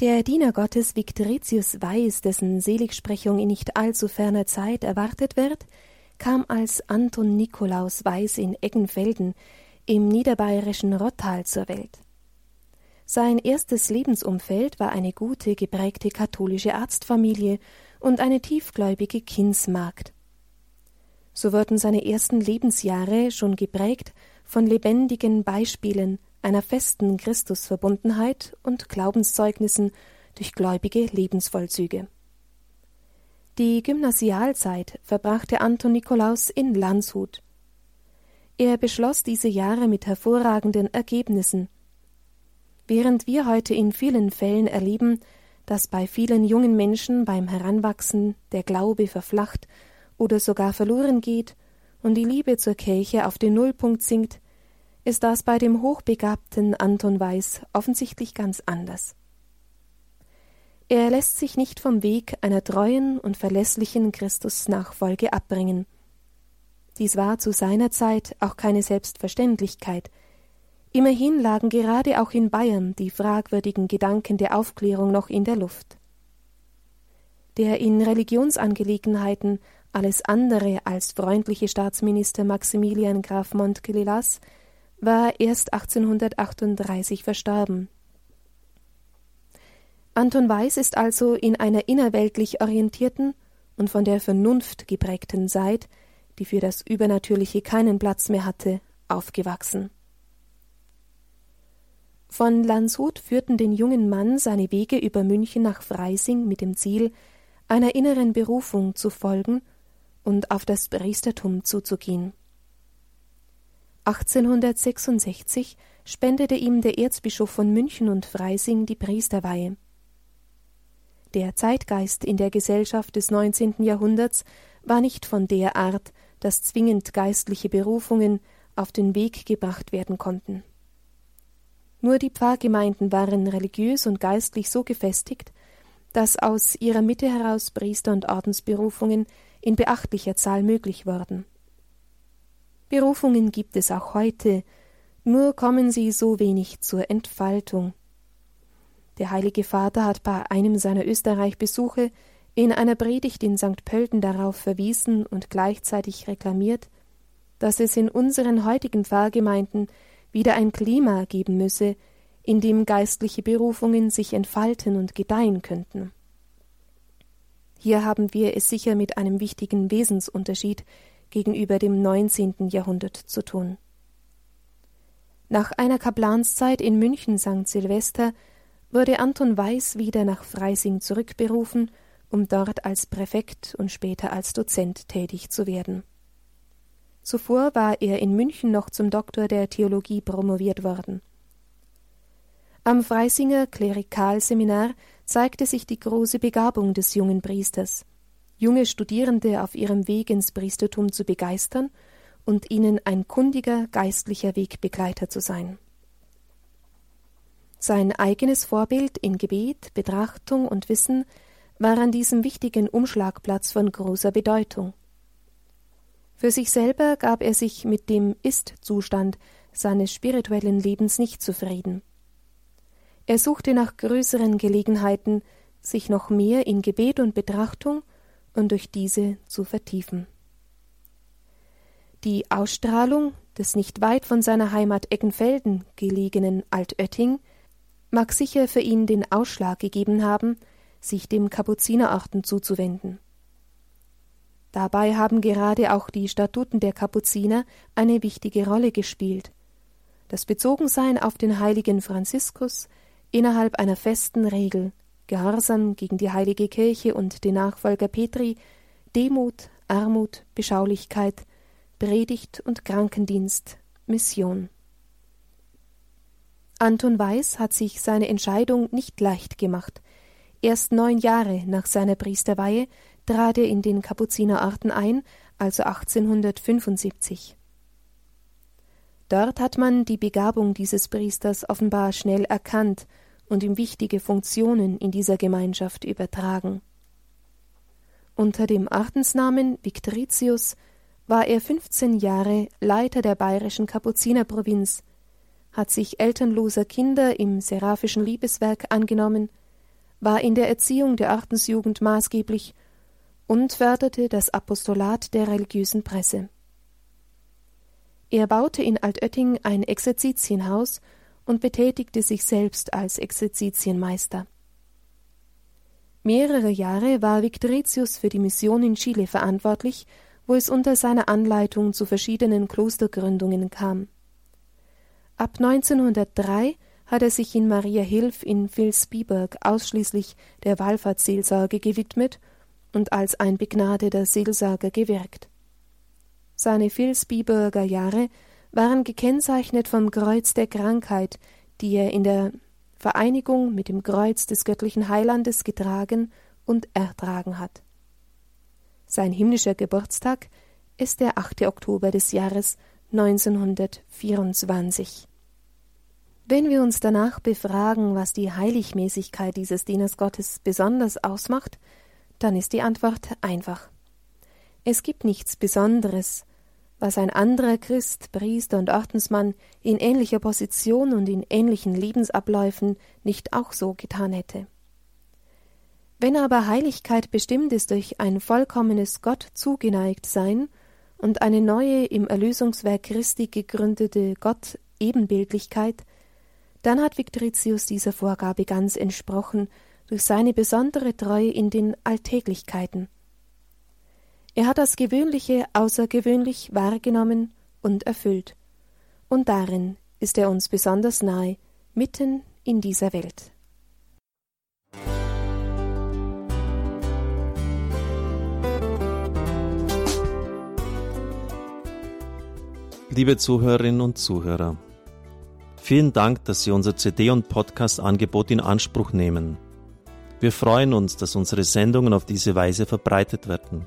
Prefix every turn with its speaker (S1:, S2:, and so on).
S1: Der Diener Gottes Victoritius Weiß, dessen Seligsprechung in nicht allzu ferner Zeit erwartet wird, kam als Anton Nikolaus Weiß in Eggenfelden im niederbayerischen Rottal zur Welt. Sein erstes Lebensumfeld war eine gute, geprägte katholische Arztfamilie und eine tiefgläubige Kindsmagd. So wurden seine ersten Lebensjahre schon geprägt von lebendigen Beispielen einer festen Christusverbundenheit und Glaubenszeugnissen durch gläubige Lebensvollzüge. Die Gymnasialzeit verbrachte Anton Nikolaus in Landshut. Er beschloss diese Jahre mit hervorragenden Ergebnissen. Während wir heute in vielen Fällen erleben, dass bei vielen jungen Menschen beim Heranwachsen der Glaube verflacht oder sogar verloren geht und die Liebe zur Kirche auf den Nullpunkt sinkt, ist das bei dem hochbegabten Anton Weiß offensichtlich ganz anders. Er lässt sich nicht vom Weg einer treuen und verlässlichen Christusnachfolge abbringen. Dies war zu seiner Zeit auch keine Selbstverständlichkeit. Immerhin lagen gerade auch in Bayern die fragwürdigen Gedanken der Aufklärung noch in der Luft. Der in Religionsangelegenheiten alles andere als freundliche Staatsminister Maximilian Graf Montgelas war erst 1838 verstorben. Anton Weiß ist also in einer innerweltlich orientierten und von der Vernunft geprägten Zeit, die für das Übernatürliche keinen Platz mehr hatte, aufgewachsen. Von Landshut führten den jungen Mann seine Wege über München nach Freising mit dem Ziel, einer inneren Berufung zu folgen und auf das Priestertum zuzugehen. 1866 spendete ihm der Erzbischof von München und Freising die Priesterweihe. Der Zeitgeist in der Gesellschaft des 19. Jahrhunderts war nicht von der Art, dass zwingend geistliche Berufungen auf den Weg gebracht werden konnten. Nur die Pfarrgemeinden waren religiös und geistlich so gefestigt, dass aus ihrer Mitte heraus Priester- und Ordensberufungen in beachtlicher Zahl möglich wurden. Berufungen gibt es auch heute, nur kommen sie so wenig zur Entfaltung. Der Heilige Vater hat bei einem seiner Österreich-Besuche in einer Predigt in St. Pölten darauf verwiesen und gleichzeitig reklamiert, dass es in unseren heutigen Pfarrgemeinden wieder ein Klima geben müsse, in dem geistliche Berufungen sich entfalten und gedeihen könnten. Hier haben wir es sicher mit einem wichtigen Wesensunterschied gegenüber dem 19. Jahrhundert zu tun. Nach einer Kaplanszeit in München St. Silvester wurde Anton Weiß wieder nach Freising zurückberufen, um dort als Präfekt und später als Dozent tätig zu werden. Zuvor war er in München noch zum Doktor der Theologie promoviert worden. Am Freisinger Klerikalseminar zeigte sich die große Begabung des jungen Priesters junge Studierende auf ihrem Weg ins Priestertum zu begeistern und ihnen ein kundiger geistlicher Wegbegleiter zu sein. Sein eigenes Vorbild in Gebet, Betrachtung und Wissen war an diesem wichtigen Umschlagplatz von großer Bedeutung. Für sich selber gab er sich mit dem Ist-Zustand seines spirituellen Lebens nicht zufrieden. Er suchte nach größeren Gelegenheiten, sich noch mehr in Gebet und Betrachtung und durch diese zu vertiefen. Die Ausstrahlung des nicht weit von seiner Heimat Eckenfelden gelegenen Altötting mag sicher für ihn den Ausschlag gegeben haben, sich dem Kapuzinerorden zuzuwenden. Dabei haben gerade auch die Statuten der Kapuziner eine wichtige Rolle gespielt. Das Bezogensein auf den heiligen Franziskus innerhalb einer festen Regel, Gehorsam gegen die heilige Kirche und den Nachfolger Petri, Demut, Armut, Beschaulichkeit, Predigt und Krankendienst, Mission. Anton Weiß hat sich seine Entscheidung nicht leicht gemacht. Erst neun Jahre nach seiner Priesterweihe trat er in den Kapuzinerorden ein, also 1875. Dort hat man die Begabung dieses Priesters offenbar schnell erkannt und ihm wichtige Funktionen in dieser Gemeinschaft übertragen. Unter dem Ordensnamen Victoritius war er 15 Jahre Leiter der bayerischen Kapuzinerprovinz, hat sich elternloser Kinder im seraphischen Liebeswerk angenommen, war in der Erziehung der Ordensjugend maßgeblich und förderte das Apostolat der religiösen Presse. Er baute in Altötting ein Exerzitienhaus und betätigte sich selbst als Exerzitienmeister. Mehrere Jahre war Victoritius für die Mission in Chile verantwortlich, wo es unter seiner Anleitung zu verschiedenen Klostergründungen kam. Ab 1903 hat er sich in Maria Hilf in Vilsbiburg ausschließlich der Wallfahrtsseelsorge gewidmet und als ein begnadeter Seelsorger gewirkt. Seine Vilsbiburger Jahre waren gekennzeichnet vom Kreuz der Krankheit, die er in der Vereinigung mit dem Kreuz des göttlichen Heilandes getragen und ertragen hat. Sein himmlischer Geburtstag ist der 8. Oktober des Jahres 1924. Wenn wir uns danach befragen, was die Heiligmäßigkeit dieses Dieners Gottes besonders ausmacht, dann ist die Antwort einfach. Es gibt nichts Besonderes, was ein anderer Christ, Priester und Ordensmann in ähnlicher Position und in ähnlichen Lebensabläufen nicht auch so getan hätte. Wenn aber Heiligkeit bestimmt ist durch ein vollkommenes Gott zugeneigt sein und eine neue im Erlösungswerk Christi gegründete Gott Ebenbildlichkeit, dann hat Victoritius dieser Vorgabe ganz entsprochen durch seine besondere Treue in den Alltäglichkeiten. Er hat das Gewöhnliche außergewöhnlich wahrgenommen und erfüllt, und darin ist er uns besonders nahe, mitten in dieser Welt.
S2: Liebe Zuhörerinnen und Zuhörer, Vielen Dank, dass Sie unser CD- und Podcast-Angebot in Anspruch nehmen. Wir freuen uns, dass unsere Sendungen auf diese Weise verbreitet werden.